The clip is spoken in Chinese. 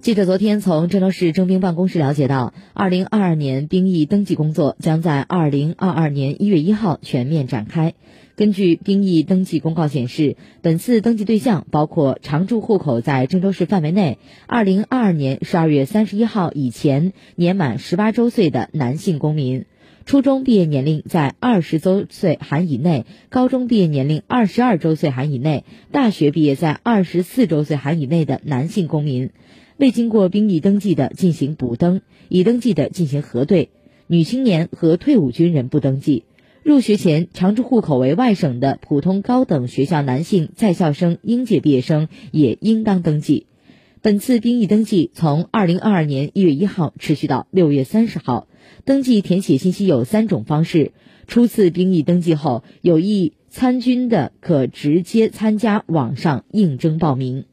记者昨天从郑州市征兵办公室了解到，二零二二年兵役登记工作将在二零二二年一月一号全面展开。根据兵役登记公告显示，本次登记对象包括常住户口在郑州市范围内，二零二二年十二月三十一号以前年满十八周岁的男性公民，初中毕业年龄在二十周岁含以内，高中毕业年龄二十二周岁含以内，大学毕业在二十四周岁含以内的男性公民。未经过兵役登记的进行补登，已登记的进行核对。女青年和退伍军人不登记。入学前常住户口为外省的普通高等学校男性在校生、应届毕业生也应当登记。本次兵役登记从二零二二年一月一号持续到六月三十号。登记填写信息有三种方式：初次兵役登记后有意参军的，可直接参加网上应征报名。